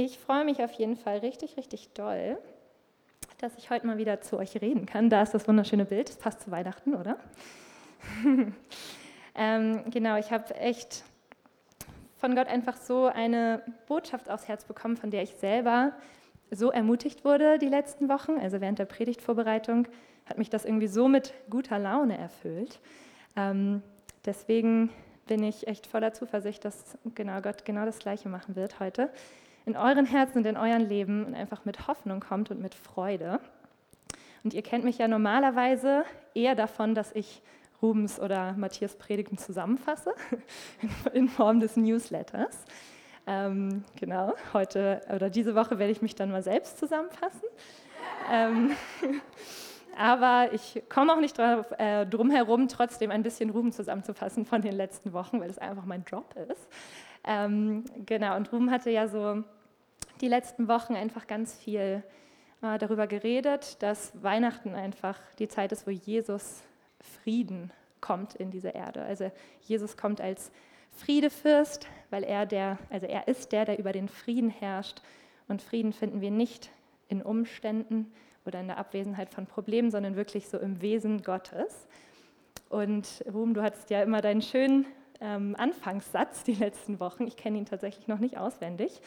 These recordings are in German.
Ich freue mich auf jeden Fall richtig, richtig doll, dass ich heute mal wieder zu euch reden kann. Da ist das wunderschöne Bild, das passt zu Weihnachten, oder? ähm, genau, ich habe echt von Gott einfach so eine Botschaft aufs Herz bekommen, von der ich selber so ermutigt wurde die letzten Wochen. Also während der Predigtvorbereitung hat mich das irgendwie so mit guter Laune erfüllt. Ähm, deswegen bin ich echt voller Zuversicht, dass genau Gott genau das Gleiche machen wird heute. In euren Herzen und in euren Leben und einfach mit Hoffnung kommt und mit Freude. Und ihr kennt mich ja normalerweise eher davon, dass ich Rubens oder Matthias Predigten zusammenfasse in Form des Newsletters. Ähm, genau, heute oder diese Woche werde ich mich dann mal selbst zusammenfassen. ähm, aber ich komme auch nicht drauf, äh, drum herum, trotzdem ein bisschen Ruben zusammenzufassen von den letzten Wochen, weil es einfach mein Job ist. Ähm, genau, und Ruben hatte ja so die letzten Wochen einfach ganz viel äh, darüber geredet, dass Weihnachten einfach die Zeit ist, wo Jesus Frieden kommt in diese Erde. Also Jesus kommt als Friedefürst, weil er der, also er ist der, der über den Frieden herrscht. Und Frieden finden wir nicht in Umständen, oder in der Abwesenheit von Problemen, sondern wirklich so im Wesen Gottes. Und Ruhm, du hattest ja immer deinen schönen ähm, Anfangssatz die letzten Wochen. Ich kenne ihn tatsächlich noch nicht auswendig.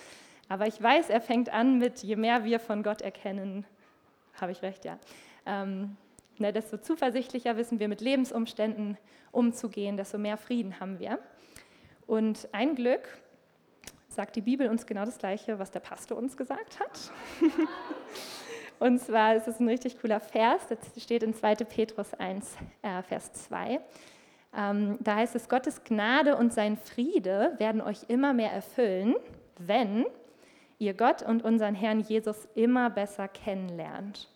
Aber ich weiß, er fängt an mit, je mehr wir von Gott erkennen, habe ich recht, ja. Ähm, ne, desto zuversichtlicher wissen wir mit Lebensumständen umzugehen, desto mehr Frieden haben wir. Und ein Glück sagt die Bibel uns genau das Gleiche, was der Pastor uns gesagt hat. Und zwar ist es ein richtig cooler Vers, das steht in 2. Petrus 1, äh, Vers 2. Ähm, da heißt es, Gottes Gnade und sein Friede werden euch immer mehr erfüllen, wenn ihr Gott und unseren Herrn Jesus immer besser kennenlernt.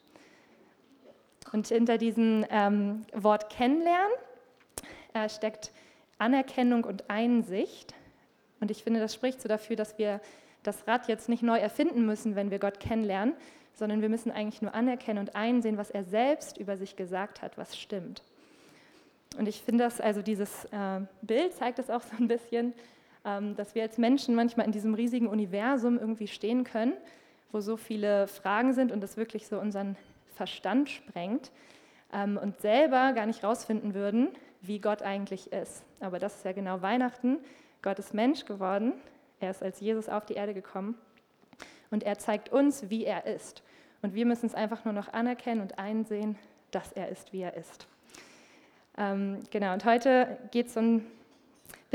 Und hinter diesem ähm, Wort kennenlernen äh, steckt Anerkennung und Einsicht. Und ich finde, das spricht so dafür, dass wir das Rad jetzt nicht neu erfinden müssen, wenn wir Gott kennenlernen, sondern wir müssen eigentlich nur anerkennen und einsehen, was er selbst über sich gesagt hat, was stimmt. Und ich finde das, also dieses äh, Bild zeigt das auch so ein bisschen, dass wir als Menschen manchmal in diesem riesigen Universum irgendwie stehen können, wo so viele Fragen sind und das wirklich so unseren Verstand sprengt ähm, und selber gar nicht rausfinden würden, wie Gott eigentlich ist. Aber das ist ja genau Weihnachten. Gott ist Mensch geworden. Er ist als Jesus auf die Erde gekommen und er zeigt uns, wie er ist. Und wir müssen es einfach nur noch anerkennen und einsehen, dass er ist, wie er ist. Ähm, genau, und heute geht es ein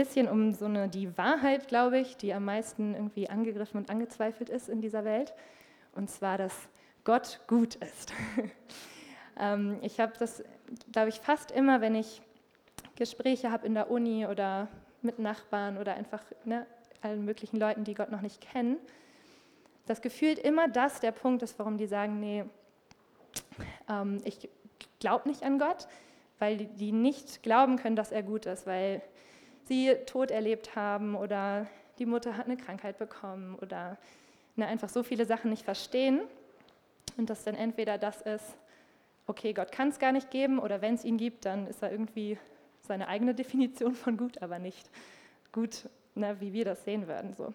bisschen um so eine, die Wahrheit, glaube ich, die am meisten irgendwie angegriffen und angezweifelt ist in dieser Welt. Und zwar, dass Gott gut ist. ähm, ich habe das, glaube ich, fast immer, wenn ich Gespräche habe in der Uni oder mit Nachbarn oder einfach ne, allen möglichen Leuten, die Gott noch nicht kennen, dass gefühlt immer das der Punkt ist, warum die sagen, nee, ähm, ich glaube nicht an Gott, weil die nicht glauben können, dass er gut ist, weil sie Tod erlebt haben oder die Mutter hat eine Krankheit bekommen oder ne, einfach so viele Sachen nicht verstehen. Und dass dann entweder das ist, okay, Gott kann es gar nicht geben oder wenn es ihn gibt, dann ist er irgendwie seine eigene Definition von gut, aber nicht gut, ne, wie wir das sehen würden. So.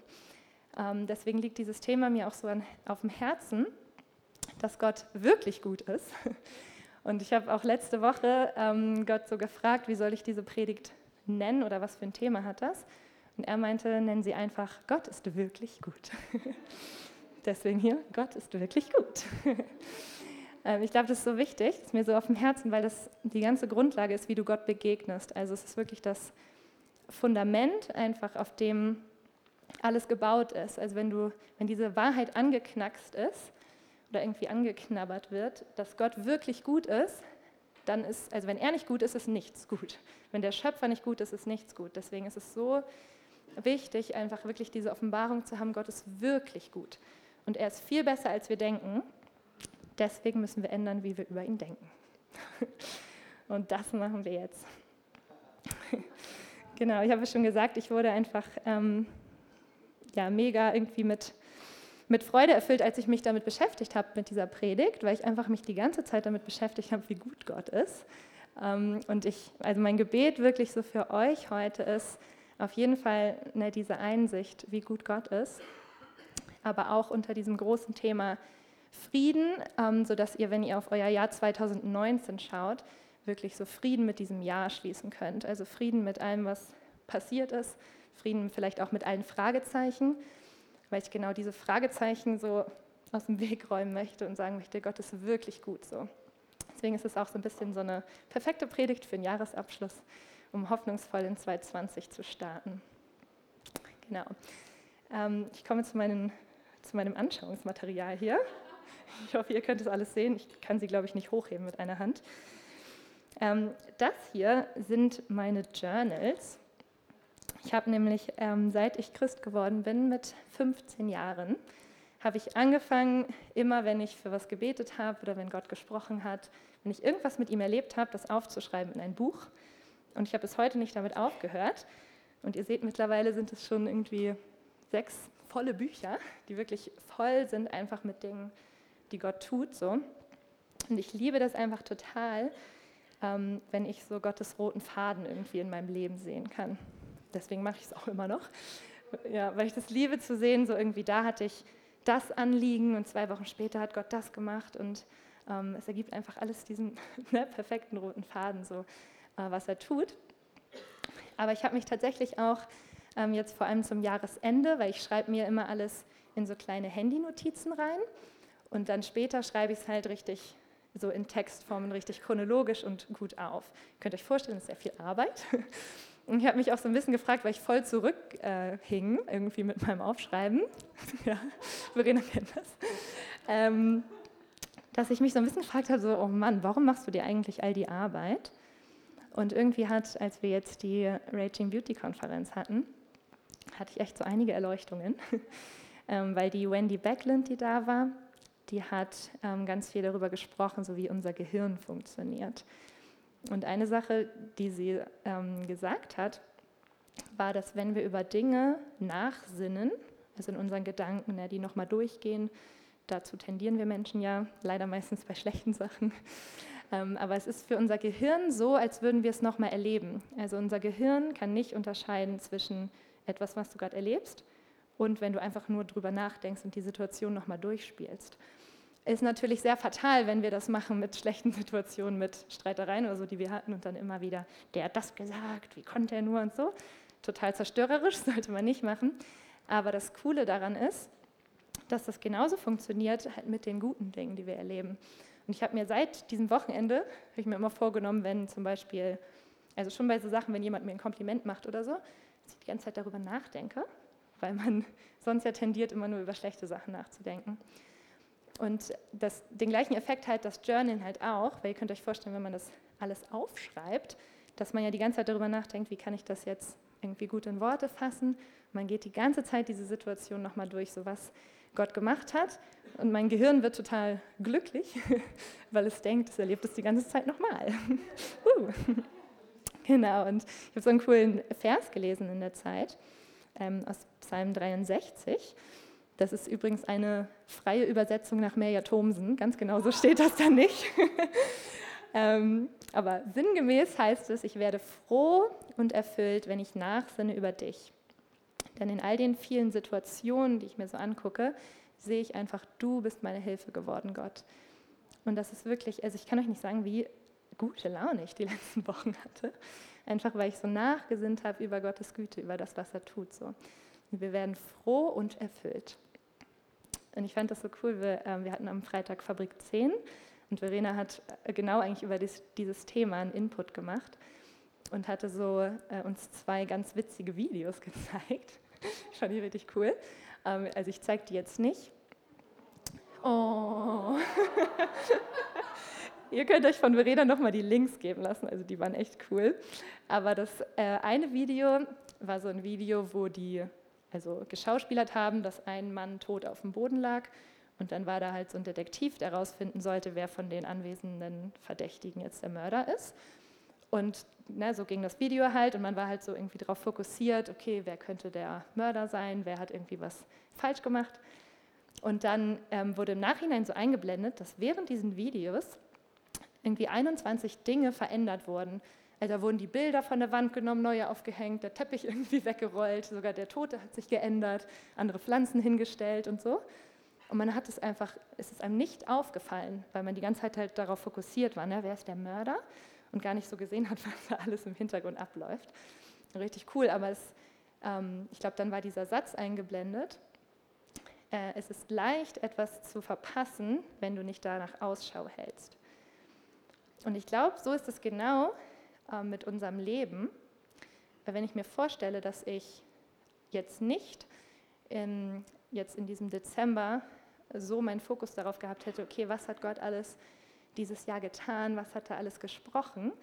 Ähm, deswegen liegt dieses Thema mir auch so an, auf dem Herzen, dass Gott wirklich gut ist. Und ich habe auch letzte Woche ähm, Gott so gefragt, wie soll ich diese Predigt nennen oder was für ein Thema hat das? Und er meinte, nennen Sie einfach, Gott ist wirklich gut. Deswegen hier, Gott ist wirklich gut. ähm, ich glaube, das ist so wichtig, das ist mir so auf dem Herzen, weil das die ganze Grundlage ist, wie du Gott begegnest. Also es ist wirklich das Fundament, einfach auf dem alles gebaut ist. Also wenn, du, wenn diese Wahrheit angeknackst ist oder irgendwie angeknabbert wird, dass Gott wirklich gut ist, dann ist, also wenn er nicht gut ist, ist nichts gut. Wenn der Schöpfer nicht gut ist, ist nichts gut. Deswegen ist es so wichtig, einfach wirklich diese Offenbarung zu haben, Gott ist wirklich gut. Und er ist viel besser, als wir denken. Deswegen müssen wir ändern, wie wir über ihn denken. Und das machen wir jetzt. Genau, ich habe schon gesagt, ich wurde einfach ähm, ja, mega irgendwie mit, mit Freude erfüllt, als ich mich damit beschäftigt habe, mit dieser Predigt, weil ich einfach mich die ganze Zeit damit beschäftigt habe, wie gut Gott ist. Ähm, und ich, also mein Gebet wirklich so für euch heute ist, auf jeden Fall ne, diese Einsicht, wie gut Gott ist. aber auch unter diesem großen Thema Frieden, ähm, sodass ihr, wenn ihr auf euer Jahr 2019 schaut, wirklich so Frieden mit diesem Jahr schließen könnt. Also Frieden mit allem, was passiert ist, Frieden vielleicht auch mit allen Fragezeichen, weil ich genau diese Fragezeichen so aus dem Weg räumen möchte und sagen möchte, Gott ist wirklich gut so. Deswegen ist es auch so ein bisschen so eine perfekte Predigt für den Jahresabschluss, um hoffnungsvoll in 2020 zu starten. Genau. Ähm, ich komme zu, meinen, zu meinem Anschauungsmaterial hier. Ich hoffe, ihr könnt es alles sehen. Ich kann sie, glaube ich, nicht hochheben mit einer Hand. Ähm, das hier sind meine Journals. Ich habe nämlich, ähm, seit ich Christ geworden bin, mit 15 Jahren, habe ich angefangen, immer wenn ich für was gebetet habe oder wenn Gott gesprochen hat, wenn ich irgendwas mit ihm erlebt habe, das aufzuschreiben in ein Buch. Und ich habe bis heute nicht damit aufgehört. Und ihr seht, mittlerweile sind es schon irgendwie sechs volle Bücher, die wirklich voll sind einfach mit Dingen, die Gott tut. So. Und ich liebe das einfach total, ähm, wenn ich so Gottes roten Faden irgendwie in meinem Leben sehen kann. Deswegen mache ich es auch immer noch. Ja, weil ich das liebe zu sehen, so irgendwie da hatte ich das Anliegen und zwei Wochen später hat Gott das gemacht und ähm, es ergibt einfach alles diesen ne, perfekten roten Faden, so äh, was er tut. Aber ich habe mich tatsächlich auch ähm, jetzt vor allem zum Jahresende, weil ich schreibe mir immer alles in so kleine Handynotizen rein und dann später schreibe ich es halt richtig so in Textformen richtig chronologisch und gut auf. Ihr könnt euch vorstellen, das ist sehr viel Arbeit. Und ich habe mich auch so ein bisschen gefragt, weil ich voll zurückhing, äh, irgendwie mit meinem Aufschreiben. ja, Verena kennt das. Ähm, dass ich mich so ein bisschen gefragt habe, so, oh Mann, warum machst du dir eigentlich all die Arbeit? Und irgendwie hat, als wir jetzt die Raging Beauty Konferenz hatten, hatte ich echt so einige Erleuchtungen, ähm, weil die Wendy Backlund, die da war, die hat ähm, ganz viel darüber gesprochen, so wie unser Gehirn funktioniert. Und eine Sache, die sie ähm, gesagt hat, war, dass wenn wir über Dinge nachsinnen, also in unseren Gedanken, ja, die nochmal durchgehen, dazu tendieren wir Menschen ja leider meistens bei schlechten Sachen. Ähm, aber es ist für unser Gehirn so, als würden wir es nochmal erleben. Also unser Gehirn kann nicht unterscheiden zwischen etwas, was du gerade erlebst, und wenn du einfach nur drüber nachdenkst und die Situation nochmal durchspielst ist natürlich sehr fatal, wenn wir das machen mit schlechten Situationen, mit Streitereien oder so, die wir hatten und dann immer wieder, der hat das gesagt, wie konnte er nur und so. Total zerstörerisch, sollte man nicht machen. Aber das Coole daran ist, dass das genauso funktioniert halt mit den guten Dingen, die wir erleben. Und ich habe mir seit diesem Wochenende, habe ich mir immer vorgenommen, wenn zum Beispiel, also schon bei so Sachen, wenn jemand mir ein Kompliment macht oder so, dass ich die ganze Zeit darüber nachdenke, weil man sonst ja tendiert, immer nur über schlechte Sachen nachzudenken. Und das, den gleichen Effekt hat das Journal halt auch, weil ihr könnt euch vorstellen, wenn man das alles aufschreibt, dass man ja die ganze Zeit darüber nachdenkt, wie kann ich das jetzt irgendwie gut in Worte fassen. Man geht die ganze Zeit diese Situation nochmal durch, so was Gott gemacht hat. Und mein Gehirn wird total glücklich, weil es denkt, es erlebt es die ganze Zeit nochmal. uh. Genau, und ich habe so einen coolen Vers gelesen in der Zeit ähm, aus Psalm 63. Das ist übrigens eine freie Übersetzung nach Merja Thomsen. Ganz genau so steht das da nicht. ähm, aber sinngemäß heißt es, ich werde froh und erfüllt, wenn ich nachsinne über dich. Denn in all den vielen Situationen, die ich mir so angucke, sehe ich einfach, du bist meine Hilfe geworden, Gott. Und das ist wirklich, also ich kann euch nicht sagen, wie gute Laune ich die letzten Wochen hatte. Einfach weil ich so nachgesinnt habe über Gottes Güte, über das, was er tut. So. Wir werden froh und erfüllt. Und ich fand das so cool, wir, äh, wir hatten am Freitag Fabrik 10 und Verena hat äh, genau eigentlich über dies, dieses Thema einen Input gemacht und hatte so äh, uns zwei ganz witzige Videos gezeigt. Fand die richtig cool. Ähm, also ich zeige die jetzt nicht. Oh. Ihr könnt euch von Verena nochmal die Links geben lassen, also die waren echt cool. Aber das äh, eine Video war so ein Video, wo die also geschauspielert haben, dass ein Mann tot auf dem Boden lag. Und dann war da halt so ein Detektiv, der herausfinden sollte, wer von den anwesenden Verdächtigen jetzt der Mörder ist. Und na, so ging das Video halt und man war halt so irgendwie darauf fokussiert, okay, wer könnte der Mörder sein, wer hat irgendwie was falsch gemacht. Und dann ähm, wurde im Nachhinein so eingeblendet, dass während diesen Videos irgendwie 21 Dinge verändert wurden da wurden die Bilder von der Wand genommen, neue aufgehängt, der Teppich irgendwie weggerollt, sogar der Tote hat sich geändert, andere Pflanzen hingestellt und so. Und man hat es einfach, es ist einem nicht aufgefallen, weil man die ganze Zeit halt darauf fokussiert war, ne? wer ist der Mörder und gar nicht so gesehen hat, was da alles im Hintergrund abläuft. Richtig cool, aber es, ähm, ich glaube, dann war dieser Satz eingeblendet. Äh, es ist leicht, etwas zu verpassen, wenn du nicht danach Ausschau hältst. Und ich glaube, so ist es genau äh, mit unserem Leben. Weil wenn ich mir vorstelle, dass ich jetzt nicht in, jetzt in diesem Dezember so meinen Fokus darauf gehabt hätte, okay, was hat Gott alles dieses Jahr getan, was hat er alles gesprochen,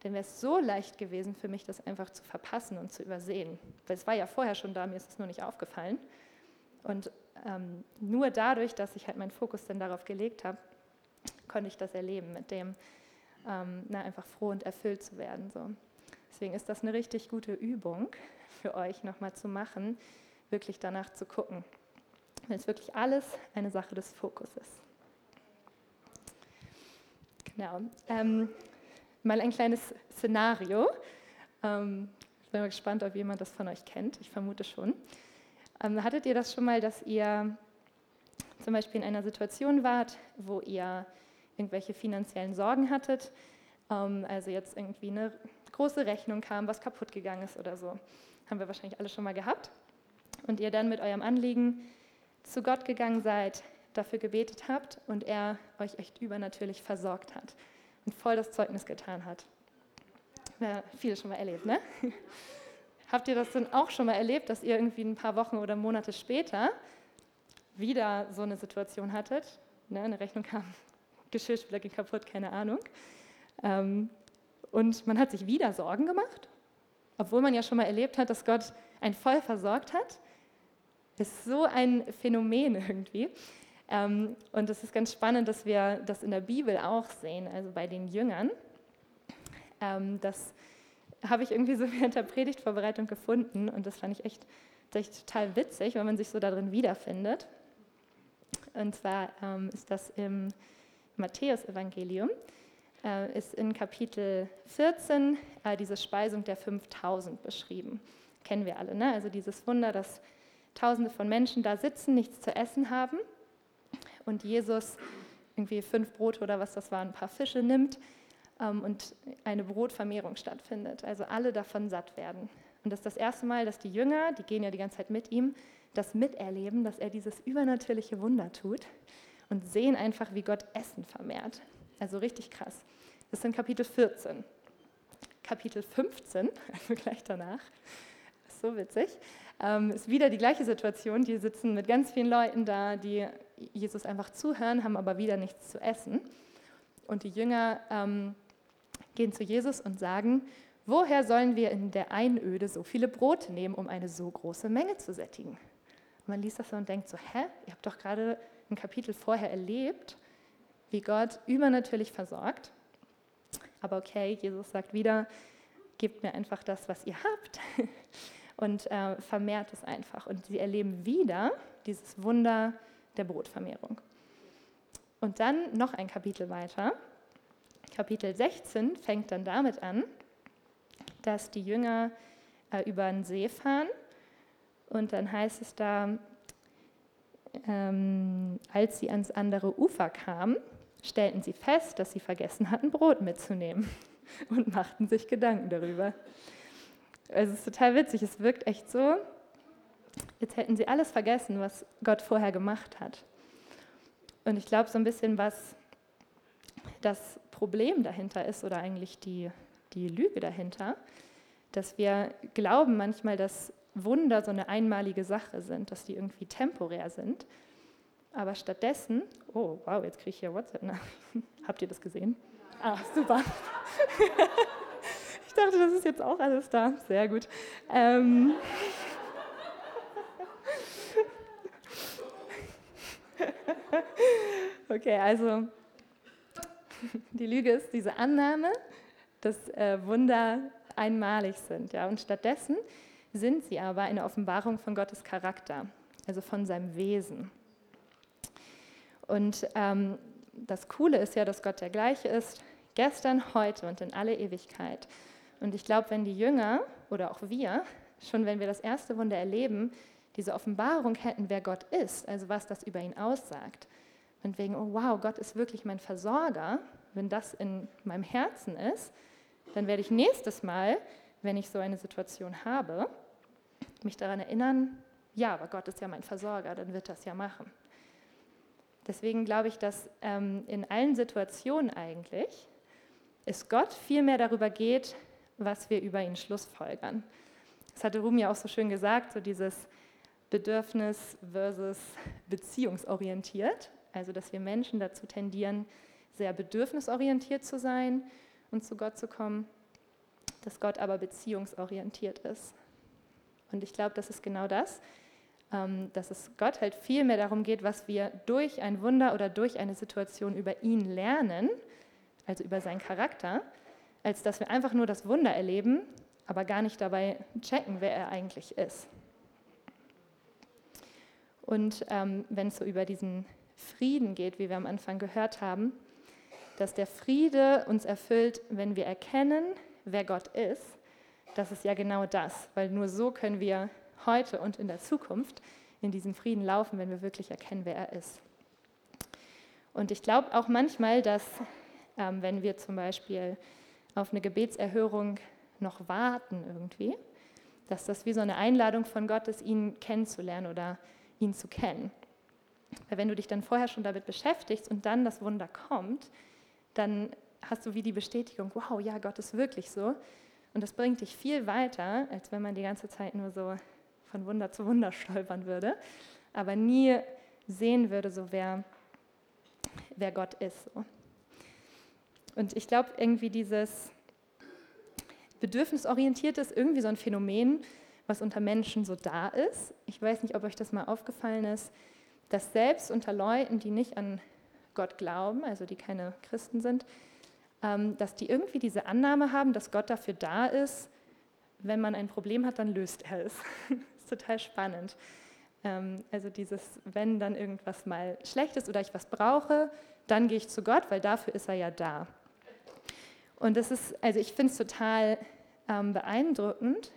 dann wäre es so leicht gewesen für mich, das einfach zu verpassen und zu übersehen. Weil es war ja vorher schon da, mir ist es nur nicht aufgefallen. Und ähm, nur dadurch, dass ich halt meinen Fokus dann darauf gelegt habe, konnte ich das erleben, mit dem ähm, na, einfach froh und erfüllt zu werden. So. Deswegen ist das eine richtig gute Übung für euch nochmal zu machen, wirklich danach zu gucken. Wenn es wirklich alles eine Sache des Fokuses ist. Genau. Ähm, mal ein kleines Szenario. Ähm, ich bin mal gespannt, ob jemand das von euch kennt. Ich vermute schon. Ähm, hattet ihr das schon mal, dass ihr zum Beispiel in einer Situation wart, wo ihr irgendwelche finanziellen Sorgen hattet? Ähm, also jetzt irgendwie eine große Rechnung kam, was kaputt gegangen ist oder so. Haben wir wahrscheinlich alle schon mal gehabt. Und ihr dann mit eurem Anliegen zu Gott gegangen seid, dafür gebetet habt und er euch echt übernatürlich versorgt hat und voll das Zeugnis getan hat. Ja, viele schon mal erlebt, ne? Habt ihr das denn auch schon mal erlebt, dass ihr irgendwie ein paar Wochen oder Monate später wieder so eine Situation hattet? Ne, eine Rechnung kam, Geschirrspüler ging kaputt, keine Ahnung. Ähm, und man hat sich wieder Sorgen gemacht, obwohl man ja schon mal erlebt hat, dass Gott einen voll versorgt hat. Das ist so ein Phänomen irgendwie. Ähm, und es ist ganz spannend, dass wir das in der Bibel auch sehen, also bei den Jüngern. Ähm, das habe ich irgendwie so während der Predigtvorbereitung gefunden und das fand ich echt, echt total witzig, weil man sich so darin wiederfindet. Und zwar ähm, ist das im Matthäus-Evangelium, äh, ist in Kapitel 14 äh, diese Speisung der 5000 beschrieben. Kennen wir alle, ne? Also dieses Wunder, dass Tausende von Menschen da sitzen, nichts zu essen haben und Jesus irgendwie fünf Brote oder was das war, ein paar Fische nimmt ähm, und eine Brotvermehrung stattfindet. Also alle davon satt werden. Und das ist das erste Mal, dass die Jünger, die gehen ja die ganze Zeit mit ihm, das miterleben, dass er dieses übernatürliche Wunder tut und sehen einfach, wie Gott Essen vermehrt. Also richtig krass. Das ist in Kapitel 14. Kapitel 15, also gleich danach, ist so witzig, ähm, ist wieder die gleiche Situation. Die sitzen mit ganz vielen Leuten da, die Jesus einfach zuhören, haben aber wieder nichts zu essen. Und die Jünger ähm, gehen zu Jesus und sagen, woher sollen wir in der Einöde so viele Brote nehmen, um eine so große Menge zu sättigen? Und man liest das so und denkt so, hä, ihr habt doch gerade ein Kapitel vorher erlebt, wie Gott übernatürlich versorgt. Aber okay, Jesus sagt wieder, gebt mir einfach das, was ihr habt und äh, vermehrt es einfach. Und sie erleben wieder dieses Wunder der Brotvermehrung. Und dann noch ein Kapitel weiter. Kapitel 16 fängt dann damit an, dass die Jünger äh, über einen See fahren. Und dann heißt es da, ähm, als sie ans andere Ufer kamen, stellten sie fest, dass sie vergessen hatten, Brot mitzunehmen und machten sich Gedanken darüber. Es ist total witzig, es wirkt echt so, jetzt hätten sie alles vergessen, was Gott vorher gemacht hat. Und ich glaube so ein bisschen, was das Problem dahinter ist oder eigentlich die, die Lüge dahinter, dass wir glauben manchmal, dass Wunder so eine einmalige Sache sind, dass die irgendwie temporär sind. Aber stattdessen, oh wow, jetzt kriege ich hier WhatsApp-Nachrichten. Habt ihr das gesehen? Ah, super. ich dachte, das ist jetzt auch alles da. Sehr gut. Ähm okay, also die Lüge ist diese Annahme, dass äh, Wunder einmalig sind. Ja? Und stattdessen sind sie aber eine Offenbarung von Gottes Charakter, also von seinem Wesen. Und ähm, das Coole ist ja, dass Gott der gleiche ist, gestern, heute und in alle Ewigkeit. Und ich glaube, wenn die Jünger oder auch wir, schon wenn wir das erste Wunder erleben, diese Offenbarung hätten, wer Gott ist, also was das über ihn aussagt, und wegen, oh wow, Gott ist wirklich mein Versorger, wenn das in meinem Herzen ist, dann werde ich nächstes Mal, wenn ich so eine Situation habe, mich daran erinnern, ja, aber Gott ist ja mein Versorger, dann wird das ja machen. Deswegen glaube ich, dass ähm, in allen Situationen eigentlich es Gott viel mehr darüber geht, was wir über ihn schlussfolgern. Das hatte Rumi auch so schön gesagt, so dieses Bedürfnis versus beziehungsorientiert. Also, dass wir Menschen dazu tendieren, sehr bedürfnisorientiert zu sein und zu Gott zu kommen, dass Gott aber beziehungsorientiert ist. Und ich glaube, das ist genau das, ähm, dass es Gott halt viel mehr darum geht, was wir durch ein Wunder oder durch eine Situation über ihn lernen, also über seinen Charakter, als dass wir einfach nur das Wunder erleben, aber gar nicht dabei checken, wer er eigentlich ist. Und ähm, wenn es so über diesen Frieden geht, wie wir am Anfang gehört haben, dass der Friede uns erfüllt, wenn wir erkennen, wer Gott ist, das ist ja genau das, weil nur so können wir heute und in der Zukunft in diesem Frieden laufen, wenn wir wirklich erkennen, wer er ist. Und ich glaube auch manchmal, dass ähm, wenn wir zum Beispiel auf eine Gebetserhörung noch warten irgendwie, dass das wie so eine Einladung von Gott ist, ihn kennenzulernen oder ihn zu kennen. Weil wenn du dich dann vorher schon damit beschäftigst und dann das Wunder kommt, dann hast du wie die Bestätigung, wow, ja, Gott ist wirklich so. Und das bringt dich viel weiter, als wenn man die ganze Zeit nur so von Wunder zu Wunder stolpern würde, aber nie sehen würde, so wer, wer Gott ist. So. Und ich glaube, irgendwie dieses Bedürfnisorientierte ist irgendwie so ein Phänomen, was unter Menschen so da ist. Ich weiß nicht, ob euch das mal aufgefallen ist, dass selbst unter Leuten, die nicht an Gott glauben, also die keine Christen sind, ähm, dass die irgendwie diese Annahme haben, dass Gott dafür da ist, wenn man ein Problem hat, dann löst er es. das ist total spannend. Ähm, also dieses, wenn dann irgendwas mal schlecht ist oder ich was brauche, dann gehe ich zu Gott, weil dafür ist er ja da. Und das ist, also ich finde es total ähm, beeindruckend,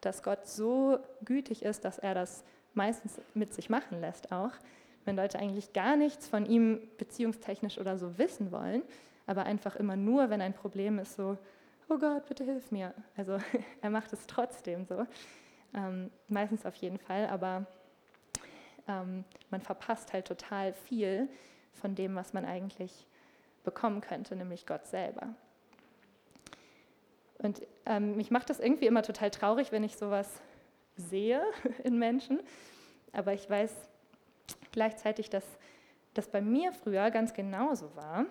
dass Gott so gütig ist, dass er das meistens mit sich machen lässt auch, wenn Leute eigentlich gar nichts von ihm beziehungstechnisch oder so wissen wollen, aber einfach immer nur, wenn ein Problem ist, so, oh Gott, bitte hilf mir. Also er macht es trotzdem so, ähm, meistens auf jeden Fall, aber ähm, man verpasst halt total viel von dem, was man eigentlich bekommen könnte, nämlich Gott selber. Und ähm, mich macht das irgendwie immer total traurig, wenn ich sowas sehe in Menschen. Aber ich weiß gleichzeitig, dass das bei mir früher ganz genauso war.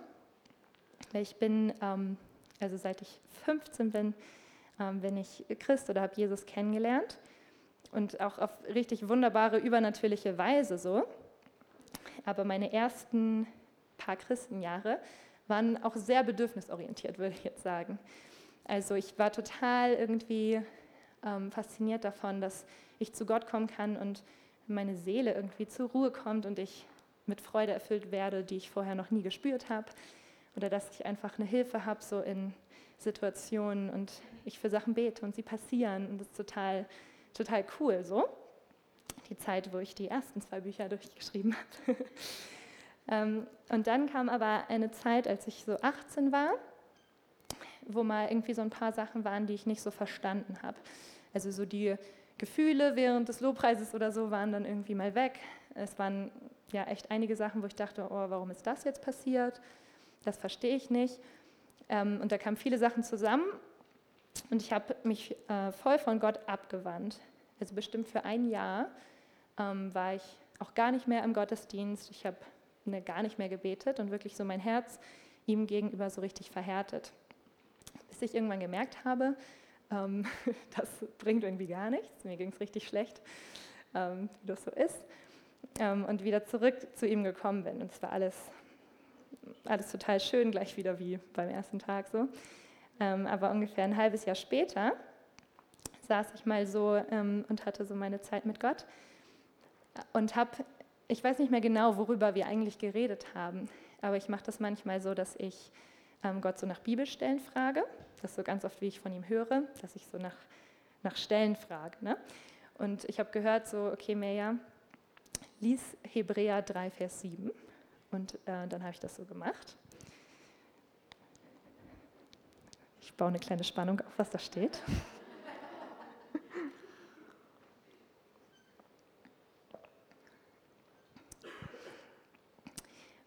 Ich bin, ähm, also seit ich 15 bin, ähm, bin ich Christ oder habe Jesus kennengelernt. Und auch auf richtig wunderbare, übernatürliche Weise so. Aber meine ersten paar Christenjahre waren auch sehr bedürfnisorientiert, würde ich jetzt sagen. Also ich war total irgendwie ähm, fasziniert davon, dass ich zu Gott kommen kann und meine Seele irgendwie zur Ruhe kommt und ich mit Freude erfüllt werde, die ich vorher noch nie gespürt habe. Oder dass ich einfach eine Hilfe habe, so in Situationen und ich für Sachen bete und sie passieren. Und das ist total, total cool so. Die Zeit, wo ich die ersten zwei Bücher durchgeschrieben habe. ähm, und dann kam aber eine Zeit, als ich so 18 war wo mal irgendwie so ein paar Sachen waren, die ich nicht so verstanden habe. Also so die Gefühle während des Lobpreises oder so waren dann irgendwie mal weg. Es waren ja echt einige Sachen, wo ich dachte, oh, warum ist das jetzt passiert? Das verstehe ich nicht. Ähm, und da kamen viele Sachen zusammen und ich habe mich äh, voll von Gott abgewandt. Also bestimmt für ein Jahr ähm, war ich auch gar nicht mehr im Gottesdienst. Ich habe ne, gar nicht mehr gebetet und wirklich so mein Herz ihm gegenüber so richtig verhärtet bis ich irgendwann gemerkt habe, ähm, das bringt irgendwie gar nichts. Mir ging es richtig schlecht, ähm, wie das so ist. Ähm, und wieder zurück zu ihm gekommen bin. Und es war alles, alles total schön, gleich wieder wie beim ersten Tag so. Ähm, aber ungefähr ein halbes Jahr später saß ich mal so ähm, und hatte so meine Zeit mit Gott und habe, ich weiß nicht mehr genau, worüber wir eigentlich geredet haben, aber ich mache das manchmal so, dass ich Gott so nach Bibelstellen frage. Das ist so ganz oft, wie ich von ihm höre, dass ich so nach, nach Stellen frage. Ne? Und ich habe gehört, so, okay, Meja, lies Hebräer 3, Vers 7. Und äh, dann habe ich das so gemacht. Ich baue eine kleine Spannung auf, was da steht.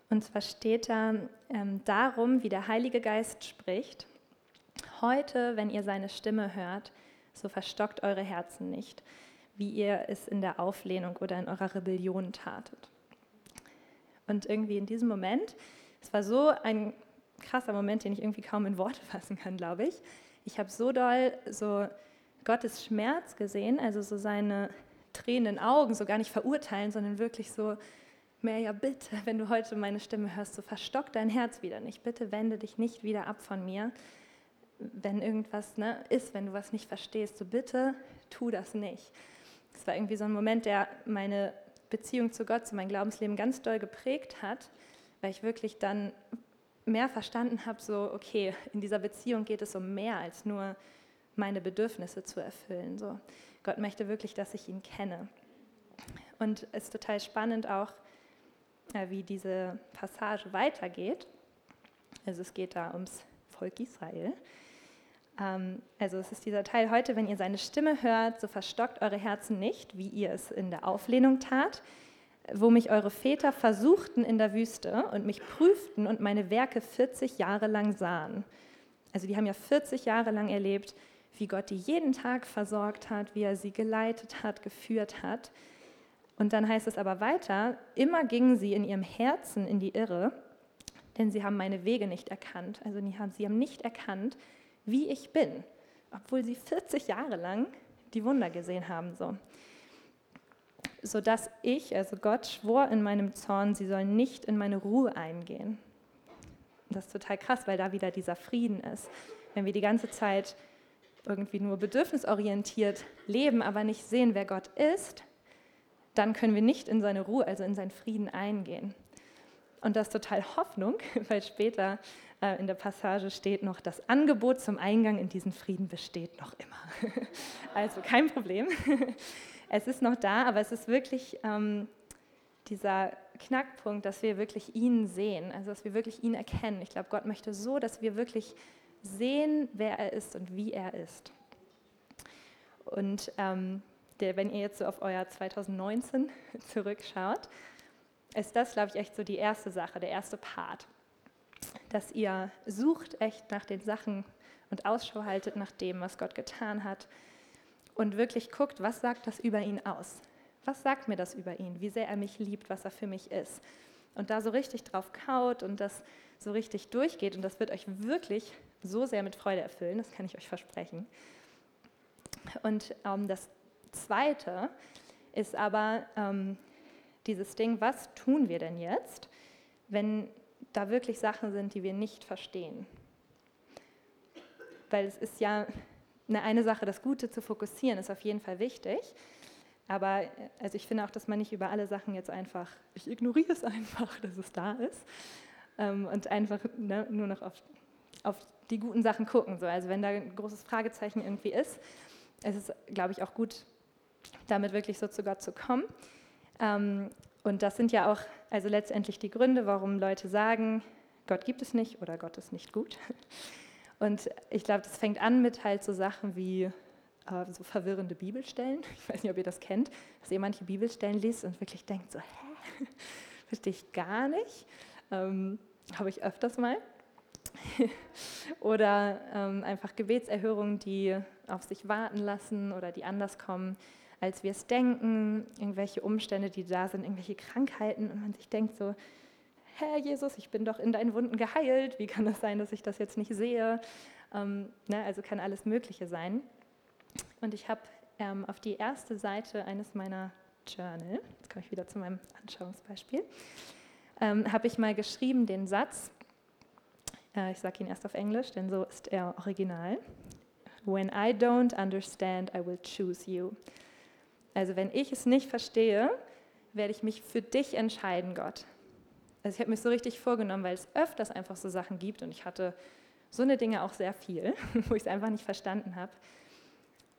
Und zwar steht da ähm, darum, wie der Heilige Geist spricht. Heute, wenn ihr seine Stimme hört, so verstockt eure Herzen nicht, wie ihr es in der Auflehnung oder in eurer Rebellion tatet. Und irgendwie in diesem Moment, es war so ein krasser Moment, den ich irgendwie kaum in Worte fassen kann, glaube ich. Ich habe so doll so Gottes Schmerz gesehen, also so seine tränenden Augen, so gar nicht verurteilen, sondern wirklich so, ja bitte, wenn du heute meine Stimme hörst, so verstock dein Herz wieder nicht. Bitte wende dich nicht wieder ab von mir, wenn irgendwas ne, ist, wenn du was nicht verstehst. So bitte tu das nicht. Es war irgendwie so ein Moment, der meine Beziehung zu Gott, zu meinem Glaubensleben ganz doll geprägt hat, weil ich wirklich dann mehr verstanden habe, so, okay, in dieser Beziehung geht es um mehr als nur meine Bedürfnisse zu erfüllen. So, Gott möchte wirklich, dass ich ihn kenne. Und es ist total spannend auch, wie diese Passage weitergeht. Also es geht da ums Volk Israel. Ähm, also es ist dieser Teil heute, wenn ihr seine Stimme hört, so verstockt eure Herzen nicht, wie ihr es in der Auflehnung tat, wo mich eure Väter versuchten in der Wüste und mich prüften und meine Werke 40 Jahre lang sahen. Also die haben ja 40 Jahre lang erlebt, wie Gott die jeden Tag versorgt hat, wie er sie geleitet hat, geführt hat. Und dann heißt es aber weiter, immer gingen sie in ihrem Herzen in die Irre, denn sie haben meine Wege nicht erkannt. Also sie haben nicht erkannt, wie ich bin, obwohl sie 40 Jahre lang die Wunder gesehen haben. So sodass ich, also Gott, schwor in meinem Zorn, sie sollen nicht in meine Ruhe eingehen. Das ist total krass, weil da wieder dieser Frieden ist. Wenn wir die ganze Zeit irgendwie nur bedürfnisorientiert leben, aber nicht sehen, wer Gott ist, dann können wir nicht in seine Ruhe, also in seinen Frieden eingehen. Und das ist total Hoffnung, weil später äh, in der Passage steht noch, das Angebot zum Eingang in diesen Frieden besteht noch immer. also kein Problem es ist noch da, aber es ist wirklich ähm, dieser Knackpunkt, dass wir wirklich ihn sehen, also dass wir wirklich ihn erkennen. Ich glaube, Gott möchte so, dass wir wirklich sehen, wer er ist und wie er ist. Und ähm, der, wenn ihr jetzt so auf euer 2019 zurückschaut, ist das, glaube ich, echt so die erste Sache, der erste Part. Dass ihr sucht echt nach den Sachen und Ausschau haltet nach dem, was Gott getan hat, und wirklich guckt, was sagt das über ihn aus? Was sagt mir das über ihn? Wie sehr er mich liebt, was er für mich ist? Und da so richtig drauf kaut und das so richtig durchgeht und das wird euch wirklich so sehr mit Freude erfüllen, das kann ich euch versprechen. Und ähm, das Zweite ist aber ähm, dieses Ding, was tun wir denn jetzt, wenn da wirklich Sachen sind, die wir nicht verstehen? Weil es ist ja eine, eine Sache, das Gute zu fokussieren, ist auf jeden Fall wichtig. Aber also ich finde auch, dass man nicht über alle Sachen jetzt einfach, ich ignoriere es einfach, dass es da ist ähm, und einfach ne, nur noch auf, auf die guten Sachen gucken. So. Also wenn da ein großes Fragezeichen irgendwie ist, ist es, glaube ich, auch gut, damit wirklich so zu Gott zu kommen. Ähm, und das sind ja auch also letztendlich die Gründe, warum Leute sagen, Gott gibt es nicht oder Gott ist nicht gut. Und ich glaube, das fängt an mit halt so Sachen wie äh, so verwirrende Bibelstellen. Ich weiß nicht, ob ihr das kennt, dass ihr manche Bibelstellen liest und wirklich denkt so, hä, verstehe ich gar nicht. Ähm, Habe ich öfters mal. oder ähm, einfach Gebetserhörungen, die auf sich warten lassen oder die anders kommen, als wir es denken. Irgendwelche Umstände, die da sind, irgendwelche Krankheiten und man sich denkt so, Herr Jesus, ich bin doch in deinen Wunden geheilt, wie kann das sein, dass ich das jetzt nicht sehe? Ähm, ne, also kann alles Mögliche sein. Und ich habe ähm, auf die erste Seite eines meiner Journal, jetzt komme ich wieder zu meinem Anschauungsbeispiel, ähm, habe ich mal geschrieben den Satz, äh, ich sage ihn erst auf Englisch, denn so ist er original. When I don't understand, I will choose you. Also wenn ich es nicht verstehe, werde ich mich für dich entscheiden, Gott. Also ich habe mich so richtig vorgenommen, weil es öfters einfach so Sachen gibt und ich hatte so eine Dinge auch sehr viel, wo ich es einfach nicht verstanden habe.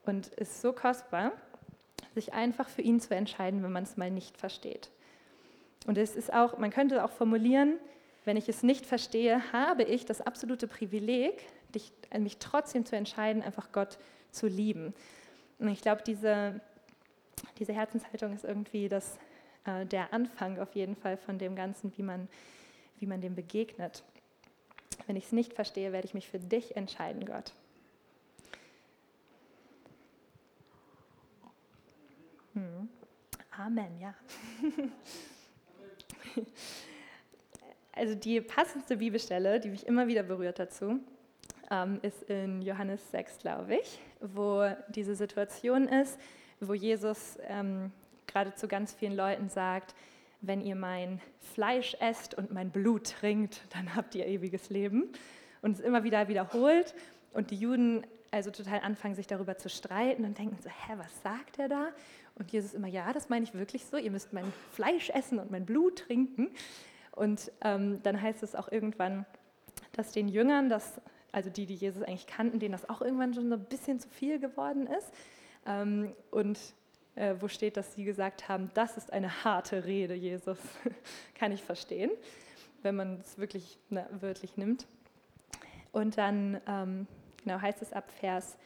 Und es ist so kostbar, sich einfach für ihn zu entscheiden, wenn man es mal nicht versteht. Und es ist auch, man könnte auch formulieren, wenn ich es nicht verstehe, habe ich das absolute Privileg, dich, mich trotzdem zu entscheiden, einfach Gott zu lieben. Und ich glaube, diese, diese Herzenshaltung ist irgendwie das, äh, der Anfang auf jeden Fall von dem Ganzen, wie man, wie man dem begegnet. Wenn ich es nicht verstehe, werde ich mich für dich entscheiden, Gott. Hm. Amen, ja. Also die passendste Bibelstelle, die mich immer wieder berührt dazu, ähm, ist in Johannes 6, glaube ich, wo diese Situation ist, wo Jesus ähm, gerade zu ganz vielen Leuten sagt, wenn ihr mein Fleisch esst und mein Blut trinkt, dann habt ihr ewiges Leben. Und es immer wieder wiederholt. Und die Juden also total anfangen, sich darüber zu streiten und denken so, hä, was sagt er da? Und Jesus immer, ja, das meine ich wirklich so, ihr müsst mein Fleisch essen und mein Blut trinken. Und ähm, dann heißt es auch irgendwann, dass den Jüngern, das, also die, die Jesus eigentlich kannten, denen das auch irgendwann schon so ein bisschen zu viel geworden ist. Ähm, und äh, wo steht, dass sie gesagt haben, das ist eine harte Rede, Jesus. Kann ich verstehen, wenn man es wirklich na, wörtlich nimmt. Und dann ähm, genau heißt es ab Vers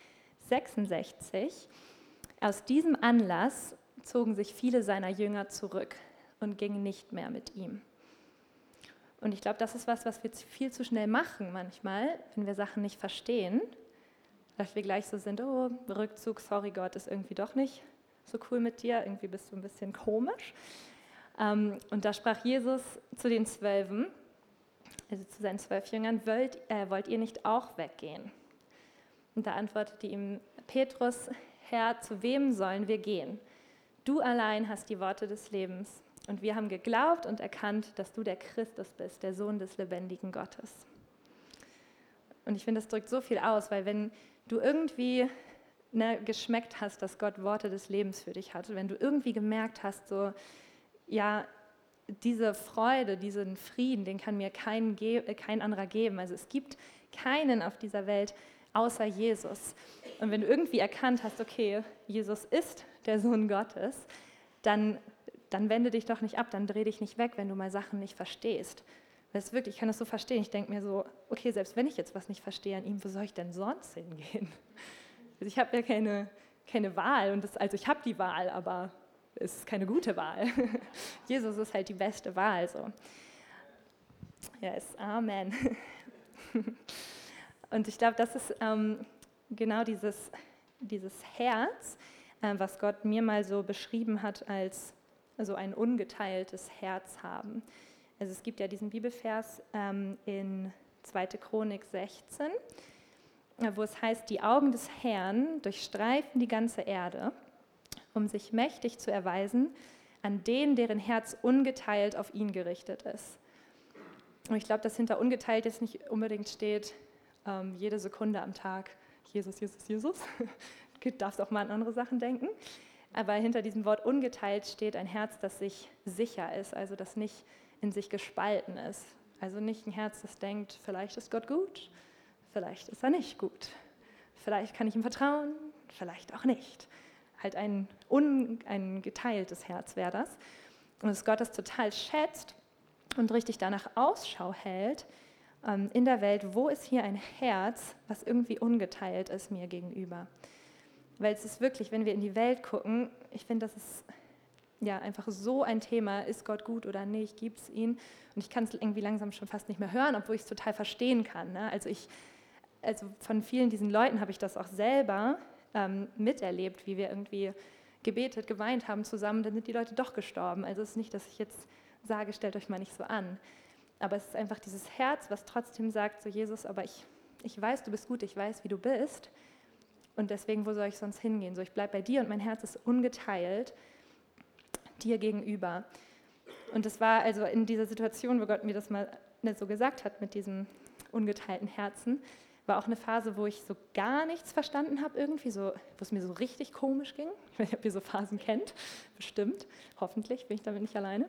66, aus diesem Anlass zogen sich viele seiner Jünger zurück und gingen nicht mehr mit ihm. Und ich glaube, das ist was, was wir viel zu schnell machen manchmal, wenn wir Sachen nicht verstehen, dass wir gleich so sind, oh, Rückzug, sorry Gott, ist irgendwie doch nicht so cool mit dir, irgendwie bist du ein bisschen komisch. Ähm, und da sprach Jesus zu den Zwölfen, also zu seinen zwölf Jüngern, wollt, äh, wollt ihr nicht auch weggehen? Und da antwortete ihm Petrus, Herr, zu wem sollen wir gehen? Du allein hast die Worte des Lebens. Und wir haben geglaubt und erkannt, dass du der Christus bist, der Sohn des lebendigen Gottes. Und ich finde, das drückt so viel aus, weil wenn du irgendwie ne, geschmeckt hast, dass Gott Worte des Lebens für dich hatte, wenn du irgendwie gemerkt hast, so, ja, diese Freude, diesen Frieden, den kann mir kein, äh, kein anderer geben. Also es gibt keinen auf dieser Welt außer Jesus. Und wenn du irgendwie erkannt hast, okay, Jesus ist der Sohn Gottes, dann, dann wende dich doch nicht ab, dann dreh dich nicht weg, wenn du mal Sachen nicht verstehst. Weil es wirklich, ich kann das so verstehen. Ich denke mir so, okay, selbst wenn ich jetzt was nicht verstehe an ihm, wo soll ich denn sonst hingehen? Also ich habe ja keine, keine Wahl und das, also ich habe die Wahl, aber es ist keine gute Wahl. Jesus ist halt die beste Wahl. So. Yes, Amen. Und ich glaube, das ist ähm, genau dieses, dieses Herz, äh, was Gott mir mal so beschrieben hat als so ein ungeteiltes Herz haben. Also es gibt ja diesen Bibelvers ähm, in 2. Chronik 16, wo es heißt, die Augen des Herrn durchstreifen die ganze Erde, um sich mächtig zu erweisen an denen, deren Herz ungeteilt auf ihn gerichtet ist. Und ich glaube, dass hinter ungeteilt jetzt nicht unbedingt steht, ähm, jede Sekunde am Tag, Jesus, Jesus, Jesus. du darfst auch mal an andere Sachen denken. Aber hinter diesem Wort ungeteilt steht ein Herz, das sich sicher ist, also das nicht in sich gespalten ist. Also nicht ein Herz, das denkt, vielleicht ist Gott gut, vielleicht ist er nicht gut. Vielleicht kann ich ihm vertrauen, vielleicht auch nicht. Halt ein, un, ein geteiltes Herz wäre das. Und dass Gott das total schätzt und richtig danach Ausschau hält ähm, in der Welt, wo ist hier ein Herz, was irgendwie ungeteilt ist mir gegenüber. Weil es ist wirklich, wenn wir in die Welt gucken, ich finde, das ist ja einfach so ein Thema, ist Gott gut oder nicht, gibt es ihn? Und ich kann es irgendwie langsam schon fast nicht mehr hören, obwohl ich es total verstehen kann. Ne? Also ich also von vielen diesen Leuten habe ich das auch selber ähm, miterlebt, wie wir irgendwie gebetet, geweint haben zusammen, dann sind die Leute doch gestorben. Also es ist nicht, dass ich jetzt sage, stellt euch mal nicht so an. Aber es ist einfach dieses Herz, was trotzdem sagt, so Jesus, aber ich, ich weiß, du bist gut, ich weiß, wie du bist. Und deswegen, wo soll ich sonst hingehen? So, ich bleibe bei dir und mein Herz ist ungeteilt dir gegenüber. Und das war also in dieser Situation, wo Gott mir das mal nicht so gesagt hat mit diesem ungeteilten Herzen, war auch eine Phase, wo ich so gar nichts verstanden habe irgendwie, so, wo es mir so richtig komisch ging. Ich weiß nicht, ob ihr so Phasen kennt, bestimmt, hoffentlich bin ich damit nicht alleine.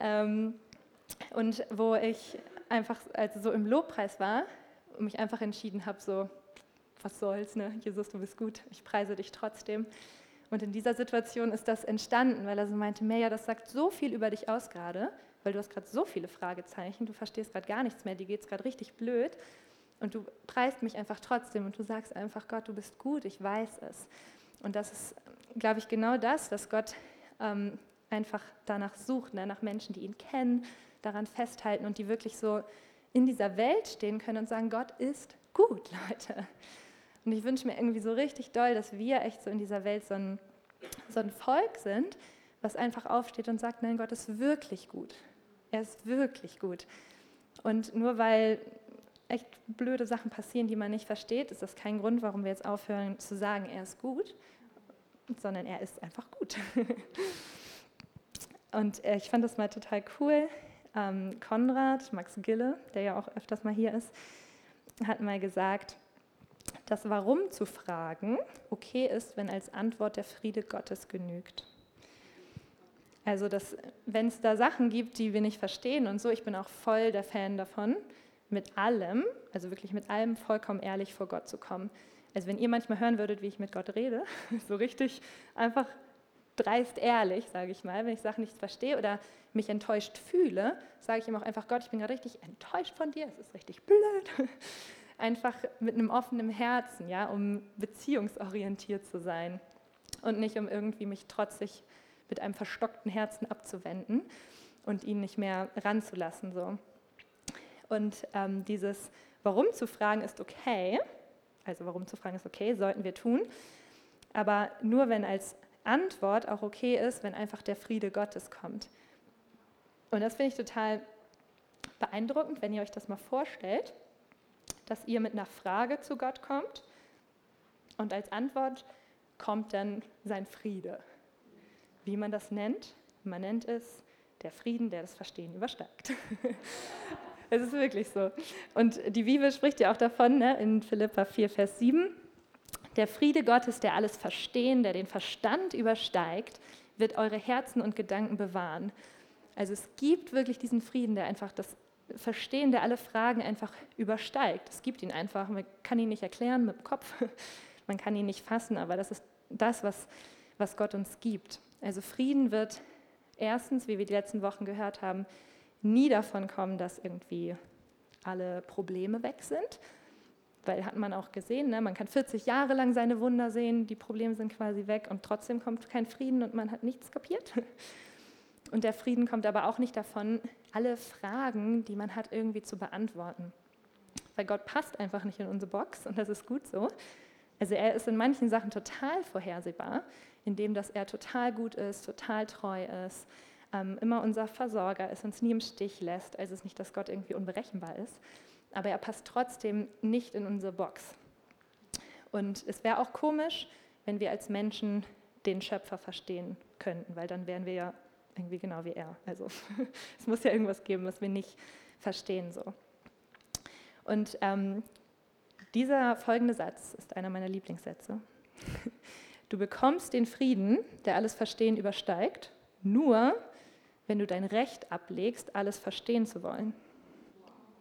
Ähm, Und wo ich einfach also so im Lobpreis war und mich einfach entschieden habe, so, was soll's, ne? Jesus, du bist gut, ich preise dich trotzdem. Und in dieser Situation ist das entstanden, weil er so meinte, Meja, das sagt so viel über dich aus gerade, weil du hast gerade so viele Fragezeichen, du verstehst gerade gar nichts mehr, dir geht es gerade richtig blöd und du preist mich einfach trotzdem und du sagst einfach, Gott, du bist gut, ich weiß es. Und das ist, glaube ich, genau das, dass Gott ähm, einfach danach sucht, ne? nach Menschen, die ihn kennen, daran festhalten und die wirklich so in dieser Welt stehen können und sagen, Gott ist gut, Leute. Und ich wünsche mir irgendwie so richtig doll, dass wir echt so in dieser Welt so ein, so ein Volk sind, was einfach aufsteht und sagt, nein, Gott ist wirklich gut. Er ist wirklich gut. Und nur weil echt blöde Sachen passieren, die man nicht versteht, ist das kein Grund, warum wir jetzt aufhören zu sagen, er ist gut, sondern er ist einfach gut. Und äh, ich fand das mal total cool. Ähm, Konrad, Max Gille, der ja auch öfters mal hier ist, hat mal gesagt, das Warum zu fragen okay ist, wenn als Antwort der Friede Gottes genügt. Also, wenn es da Sachen gibt, die wir nicht verstehen und so, ich bin auch voll der Fan davon, mit allem, also wirklich mit allem vollkommen ehrlich vor Gott zu kommen. Also wenn ihr manchmal hören würdet, wie ich mit Gott rede, so richtig einfach dreist ehrlich, sage ich mal, wenn ich Sachen nicht verstehe oder mich enttäuscht fühle, sage ich ihm auch einfach, Gott, ich bin gerade richtig enttäuscht von dir, es ist richtig blöd. Einfach mit einem offenen Herzen, ja, um beziehungsorientiert zu sein und nicht um irgendwie mich trotzig mit einem verstockten Herzen abzuwenden und ihn nicht mehr ranzulassen. So. Und ähm, dieses Warum zu fragen ist okay, also warum zu fragen ist okay, sollten wir tun, aber nur wenn als Antwort auch okay ist, wenn einfach der Friede Gottes kommt. Und das finde ich total beeindruckend, wenn ihr euch das mal vorstellt, dass ihr mit einer Frage zu Gott kommt und als Antwort kommt dann sein Friede. Wie man das nennt? Man nennt es der Frieden, der das Verstehen übersteigt. es ist wirklich so. Und die Bibel spricht ja auch davon ne, in Philippa 4, Vers 7. Der Friede Gottes, der alles Verstehen, der den Verstand übersteigt, wird eure Herzen und Gedanken bewahren. Also es gibt wirklich diesen Frieden, der einfach das Verstehen, der alle Fragen einfach übersteigt. Es gibt ihn einfach. Man kann ihn nicht erklären mit dem Kopf, man kann ihn nicht fassen, aber das ist das, was, was Gott uns gibt. Also Frieden wird erstens, wie wir die letzten Wochen gehört haben, nie davon kommen, dass irgendwie alle Probleme weg sind, weil hat man auch gesehen, ne? man kann 40 Jahre lang seine Wunder sehen, die Probleme sind quasi weg und trotzdem kommt kein Frieden und man hat nichts kapiert. Und der Frieden kommt aber auch nicht davon, alle Fragen, die man hat, irgendwie zu beantworten. Weil Gott passt einfach nicht in unsere Box und das ist gut so. Also er ist in manchen Sachen total vorhersehbar, indem dass er total gut ist, total treu ist, ähm, immer unser Versorger ist, uns nie im Stich lässt. Also es ist nicht, dass Gott irgendwie unberechenbar ist aber er passt trotzdem nicht in unsere Box. Und es wäre auch komisch, wenn wir als Menschen den Schöpfer verstehen könnten, weil dann wären wir ja irgendwie genau wie er. Also es muss ja irgendwas geben, was wir nicht verstehen so. Und ähm, dieser folgende Satz ist einer meiner Lieblingssätze. Du bekommst den Frieden, der alles Verstehen übersteigt, nur wenn du dein Recht ablegst, alles verstehen zu wollen.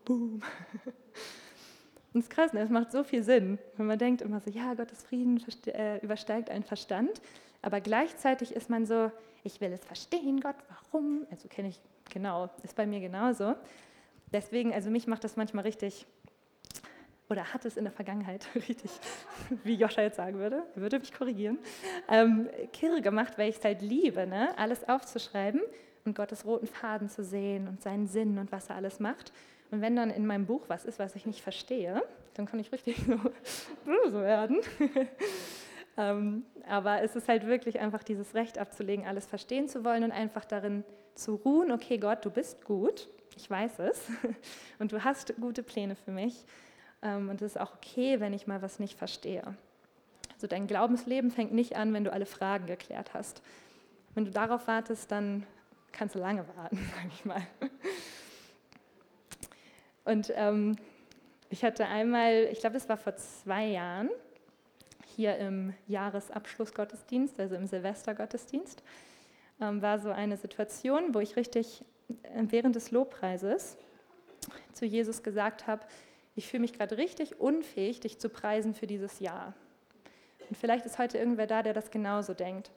Boom. Und es ist krass, ne? es macht so viel Sinn, wenn man denkt immer so, ja, Gottes Frieden äh, übersteigt einen Verstand, aber gleichzeitig ist man so, ich will es verstehen, Gott, warum? Also kenne ich, genau, ist bei mir genauso. Deswegen, also mich macht das manchmal richtig, oder hat es in der Vergangenheit richtig, wie Joscha jetzt sagen würde, er würde mich korrigieren, ähm, kirre gemacht, weil ich es halt liebe, ne? alles aufzuschreiben und Gottes roten Faden zu sehen und seinen Sinn und was er alles macht. Und wenn dann in meinem Buch was ist, was ich nicht verstehe, dann kann ich richtig so böse werden. Ähm, aber es ist halt wirklich einfach dieses Recht abzulegen, alles verstehen zu wollen und einfach darin zu ruhen, okay Gott, du bist gut, ich weiß es und du hast gute Pläne für mich. Ähm, und es ist auch okay, wenn ich mal was nicht verstehe. Also dein Glaubensleben fängt nicht an, wenn du alle Fragen geklärt hast. Wenn du darauf wartest, dann kannst du lange warten, sage ich mal. Und ähm, ich hatte einmal, ich glaube, es war vor zwei Jahren, hier im Jahresabschlussgottesdienst, also im Silvestergottesdienst, ähm, war so eine Situation, wo ich richtig während des Lobpreises zu Jesus gesagt habe, ich fühle mich gerade richtig unfähig, dich zu preisen für dieses Jahr. Und vielleicht ist heute irgendwer da, der das genauso denkt.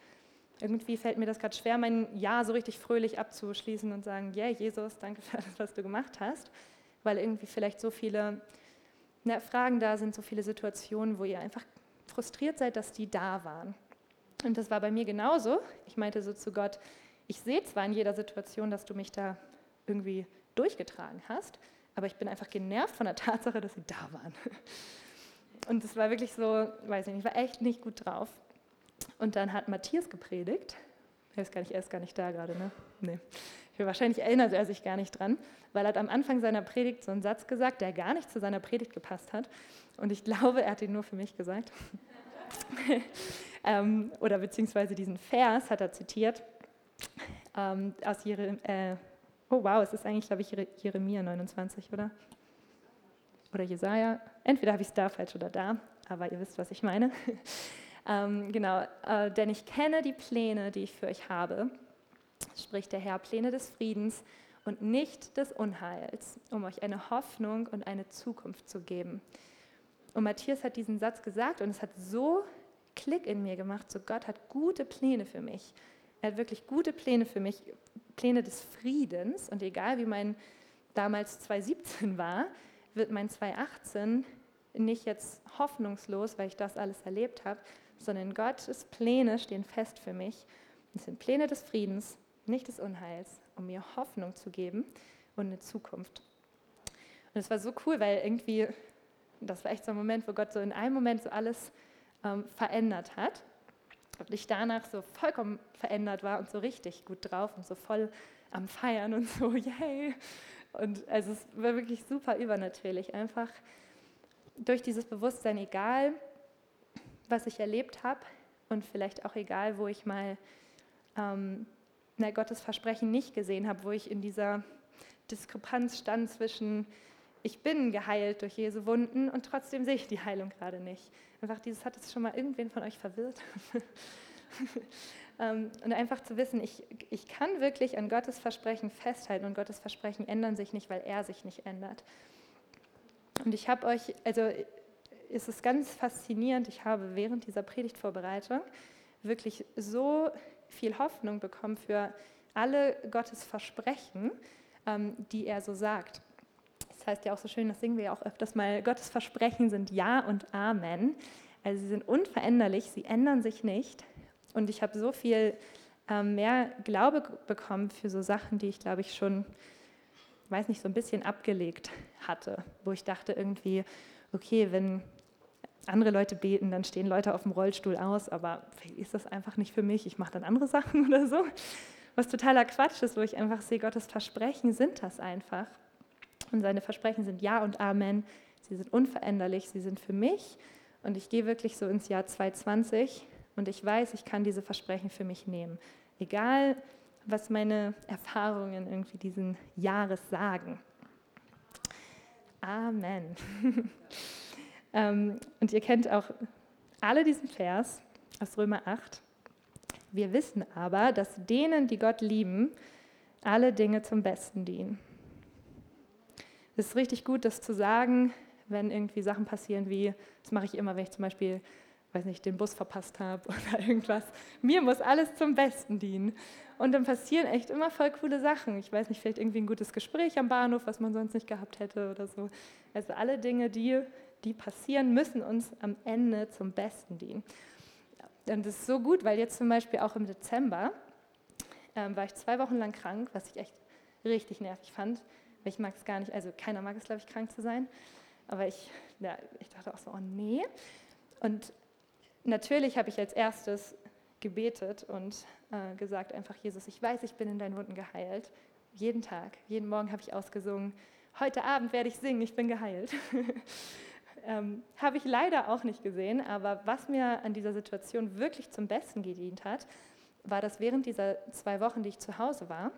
Irgendwie fällt mir das gerade schwer, mein Jahr so richtig fröhlich abzuschließen und sagen, yeah, Jesus, danke für alles, was du gemacht hast, weil irgendwie vielleicht so viele na, Fragen da sind, so viele Situationen, wo ihr einfach frustriert seid, dass die da waren. Und das war bei mir genauso. Ich meinte so zu Gott, ich sehe zwar in jeder Situation, dass du mich da irgendwie durchgetragen hast, aber ich bin einfach genervt von der Tatsache, dass sie da waren. Und es war wirklich so, weiß ich nicht, ich war echt nicht gut drauf. Und dann hat Matthias gepredigt. Er ist gar nicht, er ist gar nicht da gerade, ne? Nee. Wahrscheinlich erinnert er sich gar nicht dran, weil er hat am Anfang seiner Predigt so einen Satz gesagt, der gar nicht zu seiner Predigt gepasst hat. Und ich glaube, er hat ihn nur für mich gesagt. ähm, oder beziehungsweise diesen Vers hat er zitiert ähm, aus Jeremia. Äh, oh wow, es ist eigentlich, glaube ich, Jeremia 29, oder? Oder Jesaja. Entweder habe ich es da falsch oder da, aber ihr wisst, was ich meine. ähm, genau, äh, denn ich kenne die Pläne, die ich für euch habe, spricht der Herr, Pläne des Friedens und nicht des Unheils, um euch eine Hoffnung und eine Zukunft zu geben. Und Matthias hat diesen Satz gesagt und es hat so Klick in mir gemacht, so Gott hat gute Pläne für mich. Er hat wirklich gute Pläne für mich, Pläne des Friedens. Und egal wie mein damals 2017 war, wird mein 2018 nicht jetzt hoffnungslos, weil ich das alles erlebt habe, sondern Gottes Pläne stehen fest für mich. Es sind Pläne des Friedens, nicht des Unheils, um mir Hoffnung zu geben und eine Zukunft. Und es war so cool, weil irgendwie, das war echt so ein Moment, wo Gott so in einem Moment so alles ähm, verändert hat und ich danach so vollkommen verändert war und so richtig gut drauf und so voll am Feiern und so, yay. Und also es war wirklich super übernatürlich, einfach durch dieses Bewusstsein, egal was ich erlebt habe und vielleicht auch egal, wo ich mal ähm, na, Gottes Versprechen nicht gesehen habe, wo ich in dieser Diskrepanz stand zwischen, ich bin geheilt durch Jesu Wunden und trotzdem sehe ich die Heilung gerade nicht. Einfach dieses, hat es schon mal irgendwen von euch verwirrt? Ähm, und einfach zu wissen, ich, ich kann wirklich an Gottes Versprechen festhalten und Gottes Versprechen ändern sich nicht, weil er sich nicht ändert. Und ich habe euch, also es ist ganz faszinierend, ich habe während dieser Predigtvorbereitung wirklich so viel Hoffnung bekommen für alle Gottes Versprechen, ähm, die er so sagt. Das heißt ja auch so schön, das singen wir ja auch öfters mal, Gottes Versprechen sind Ja und Amen. Also sie sind unveränderlich, sie ändern sich nicht. Und ich habe so viel ähm, mehr Glaube bekommen für so Sachen, die ich, glaube ich, schon, weiß nicht, so ein bisschen abgelegt hatte, wo ich dachte irgendwie, okay, wenn andere Leute beten, dann stehen Leute auf dem Rollstuhl aus, aber ist das einfach nicht für mich, ich mache dann andere Sachen oder so. Was totaler Quatsch ist, wo ich einfach sehe, Gottes Versprechen sind das einfach. Und seine Versprechen sind Ja und Amen. Sie sind unveränderlich, sie sind für mich. Und ich gehe wirklich so ins Jahr 2020 und ich weiß, ich kann diese Versprechen für mich nehmen. Egal, was meine Erfahrungen irgendwie diesen Jahres sagen. Amen. Ähm, und ihr kennt auch alle diesen Vers aus Römer 8. Wir wissen aber, dass denen, die Gott lieben, alle Dinge zum Besten dienen. Es ist richtig gut, das zu sagen, wenn irgendwie Sachen passieren wie, das mache ich immer, wenn ich zum Beispiel weiß nicht, den Bus verpasst habe oder irgendwas. Mir muss alles zum Besten dienen. Und dann passieren echt immer voll coole Sachen. Ich weiß nicht, vielleicht irgendwie ein gutes Gespräch am Bahnhof, was man sonst nicht gehabt hätte oder so. Also alle Dinge, die, die passieren, müssen uns am Ende zum Besten dienen. Und das ist so gut, weil jetzt zum Beispiel auch im Dezember ähm, war ich zwei Wochen lang krank, was ich echt richtig nervig fand. Weil ich mag es gar nicht, also keiner mag es, glaube ich, krank zu sein. Aber ich, ja, ich dachte auch so, oh nee. Und natürlich habe ich als erstes gebetet und äh, gesagt einfach, Jesus, ich weiß, ich bin in deinen Wunden geheilt. Jeden Tag, jeden Morgen habe ich ausgesungen, heute Abend werde ich singen, ich bin geheilt. ähm, habe ich leider auch nicht gesehen, aber was mir an dieser Situation wirklich zum Besten gedient hat, war, dass während dieser zwei Wochen, die ich zu Hause war,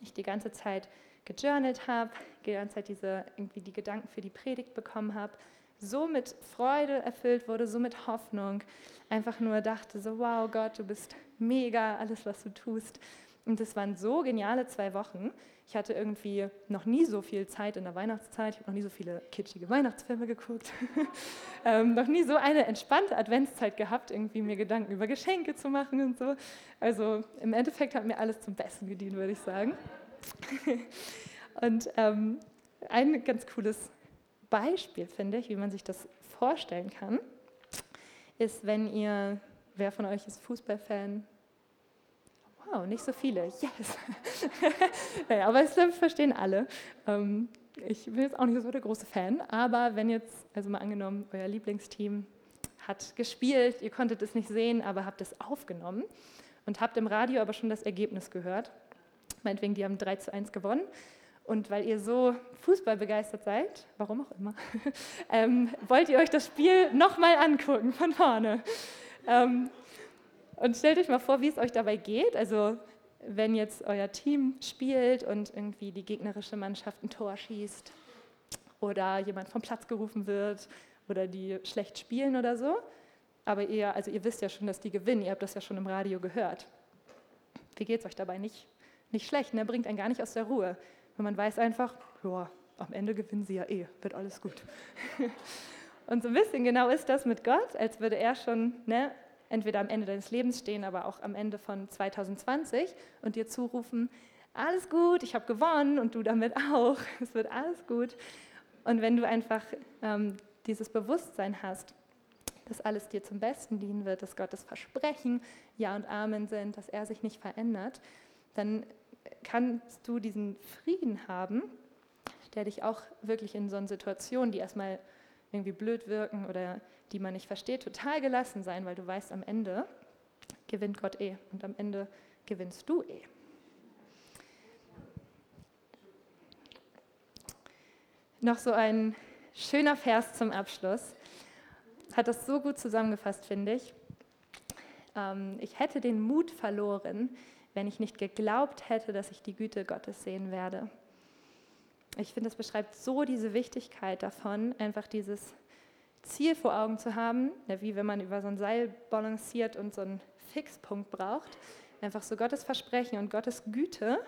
ich die ganze Zeit gejournalt habe, die ganze Zeit diese, irgendwie die Gedanken für die Predigt bekommen habe so mit Freude erfüllt wurde, so mit Hoffnung, einfach nur dachte so, wow Gott, du bist mega, alles was du tust. Und es waren so geniale zwei Wochen. Ich hatte irgendwie noch nie so viel Zeit in der Weihnachtszeit. Ich habe noch nie so viele kitschige Weihnachtsfilme geguckt. ähm, noch nie so eine entspannte Adventszeit gehabt, irgendwie mir Gedanken über Geschenke zu machen und so. Also im Endeffekt hat mir alles zum Besten gedient, würde ich sagen. und ähm, ein ganz cooles Beispiel, finde ich, wie man sich das vorstellen kann, ist, wenn ihr, wer von euch ist Fußballfan? Wow, nicht so viele. Yes. naja, aber glaube, verstehen alle. Ähm, ich bin jetzt auch nicht so der große Fan, aber wenn jetzt, also mal angenommen, euer Lieblingsteam hat gespielt, ihr konntet es nicht sehen, aber habt es aufgenommen und habt im Radio aber schon das Ergebnis gehört. Meinetwegen, die haben 3 zu 1 gewonnen. Und weil ihr so fußballbegeistert seid, warum auch immer, ähm, wollt ihr euch das Spiel nochmal angucken von vorne. Ähm, und stellt euch mal vor, wie es euch dabei geht. Also wenn jetzt euer Team spielt und irgendwie die gegnerische Mannschaft ein Tor schießt oder jemand vom Platz gerufen wird oder die schlecht spielen oder so. Aber ihr, also ihr wisst ja schon, dass die gewinnen, ihr habt das ja schon im Radio gehört. Wie geht es euch dabei? Nicht, nicht schlecht, ne? bringt einen gar nicht aus der Ruhe. Und man weiß einfach, ja, am Ende gewinnen sie ja eh, wird alles gut. Und so ein bisschen genau ist das mit Gott, als würde er schon ne, entweder am Ende deines Lebens stehen, aber auch am Ende von 2020 und dir zurufen, alles gut, ich habe gewonnen und du damit auch, es wird alles gut. Und wenn du einfach ähm, dieses Bewusstsein hast, dass alles dir zum Besten dienen wird, dass Gottes Versprechen Ja und Amen sind, dass er sich nicht verändert, dann kannst du diesen Frieden haben, der dich auch wirklich in so einer Situation, die erstmal irgendwie blöd wirken oder die man nicht versteht, total gelassen sein, weil du weißt, am Ende gewinnt Gott eh und am Ende gewinnst du eh. Noch so ein schöner Vers zum Abschluss. Hat das so gut zusammengefasst, finde ich. Ähm, ich hätte den Mut verloren, wenn ich nicht geglaubt hätte, dass ich die Güte Gottes sehen werde. Ich finde, das beschreibt so diese Wichtigkeit davon, einfach dieses Ziel vor Augen zu haben, wie wenn man über so ein Seil balanciert und so einen Fixpunkt braucht, einfach so Gottes Versprechen und Gottes Güte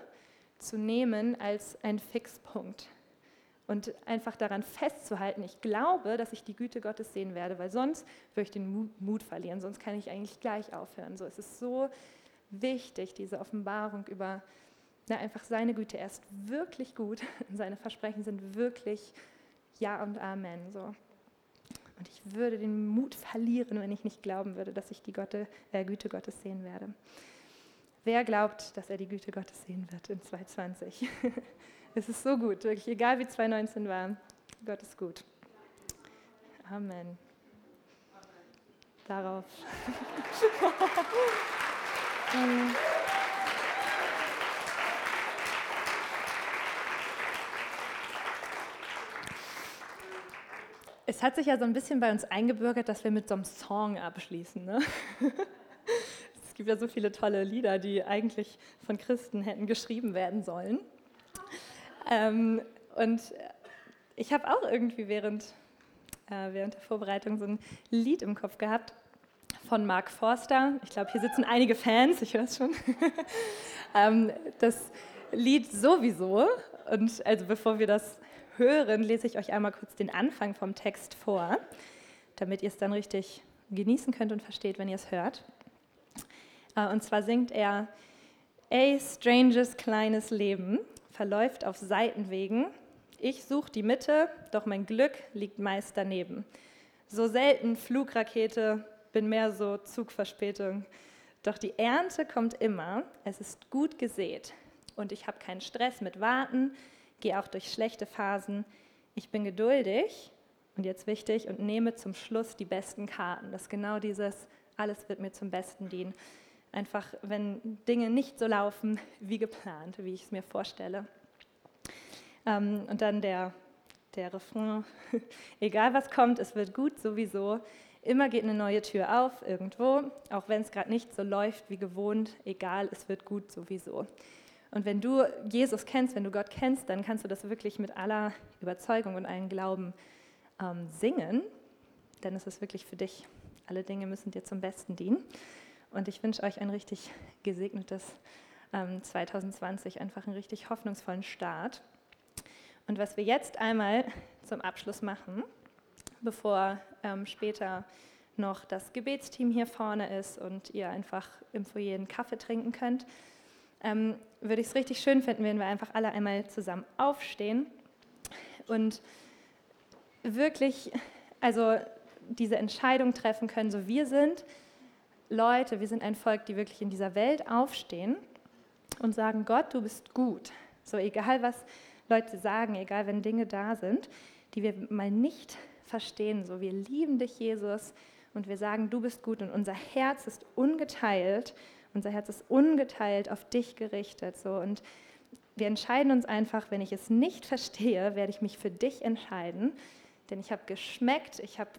zu nehmen als ein Fixpunkt und einfach daran festzuhalten, ich glaube, dass ich die Güte Gottes sehen werde, weil sonst würde ich den Mut verlieren, sonst kann ich eigentlich gleich aufhören. So, es ist so wichtig, diese Offenbarung über na, einfach seine Güte. Er ist wirklich gut. Seine Versprechen sind wirklich Ja und Amen. So. Und ich würde den Mut verlieren, wenn ich nicht glauben würde, dass ich die Gotte, äh, Güte Gottes sehen werde. Wer glaubt, dass er die Güte Gottes sehen wird in 2020? es ist so gut, wirklich, egal wie 2019 war, Gott ist gut. Amen. Darauf. Es hat sich ja so ein bisschen bei uns eingebürgert, dass wir mit so einem Song abschließen. Ne? Es gibt ja so viele tolle Lieder, die eigentlich von Christen hätten geschrieben werden sollen. Ähm, und ich habe auch irgendwie während, äh, während der Vorbereitung so ein Lied im Kopf gehabt von Mark Forster. Ich glaube, hier sitzen einige Fans, ich höre es schon. ähm, das Lied sowieso. Und also bevor wir das hören, lese ich euch einmal kurz den Anfang vom Text vor, damit ihr es dann richtig genießen könnt und versteht, wenn ihr es hört. Äh, und zwar singt er, Ey, stranges kleines Leben verläuft auf Seitenwegen. Ich suche die Mitte, doch mein Glück liegt meist daneben. So selten Flugrakete, bin mehr so Zugverspätung. Doch die Ernte kommt immer, es ist gut gesät und ich habe keinen Stress mit Warten, gehe auch durch schlechte Phasen. Ich bin geduldig und jetzt wichtig und nehme zum Schluss die besten Karten. Das ist genau dieses, alles wird mir zum Besten dienen. Einfach, wenn Dinge nicht so laufen wie geplant, wie ich es mir vorstelle. Ähm, und dann der, der Refrain, egal was kommt, es wird gut sowieso. Immer geht eine neue Tür auf, irgendwo, auch wenn es gerade nicht so läuft wie gewohnt, egal, es wird gut sowieso. Und wenn du Jesus kennst, wenn du Gott kennst, dann kannst du das wirklich mit aller Überzeugung und allen Glauben ähm, singen, denn es ist wirklich für dich. Alle Dinge müssen dir zum Besten dienen. Und ich wünsche euch ein richtig gesegnetes ähm, 2020 einfach einen richtig hoffnungsvollen Start. Und was wir jetzt einmal zum Abschluss machen, bevor ähm, später noch das Gebetsteam hier vorne ist und ihr einfach im Foyer einen Kaffee trinken könnt, ähm, würde ich es richtig schön finden, wenn wir einfach alle einmal zusammen aufstehen und wirklich, also diese Entscheidung treffen können, so wir sind Leute, wir sind ein Volk, die wirklich in dieser Welt aufstehen und sagen, Gott, du bist gut. So egal, was Leute sagen, egal, wenn Dinge da sind, die wir mal nicht verstehen, so wir lieben dich, Jesus, und wir sagen, du bist gut und unser Herz ist ungeteilt, unser Herz ist ungeteilt auf dich gerichtet. So. Und wir entscheiden uns einfach, wenn ich es nicht verstehe, werde ich mich für dich entscheiden, denn ich habe geschmeckt, ich habe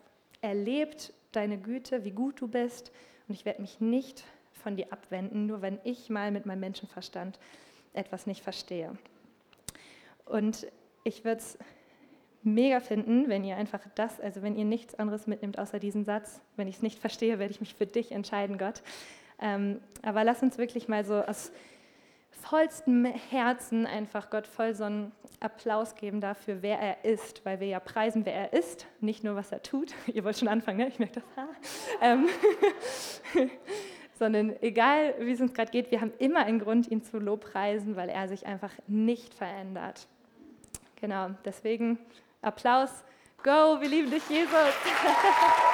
erlebt deine Güte, wie gut du bist und ich werde mich nicht von dir abwenden, nur wenn ich mal mit meinem Menschenverstand etwas nicht verstehe. Und ich würde es mega finden, wenn ihr einfach das, also wenn ihr nichts anderes mitnimmt außer diesen Satz, wenn ich es nicht verstehe, werde ich mich für dich entscheiden, Gott. Ähm, aber lass uns wirklich mal so aus vollstem Herzen einfach Gott voll so einen Applaus geben dafür, wer er ist, weil wir ja preisen, wer er ist, nicht nur, was er tut. Ihr wollt schon anfangen, ne? Ich merke das. Ähm, sondern egal, wie es uns gerade geht, wir haben immer einen Grund, ihn zu lobpreisen, weil er sich einfach nicht verändert. Genau, deswegen Applaus. Go, wir lieben dich, Jesus.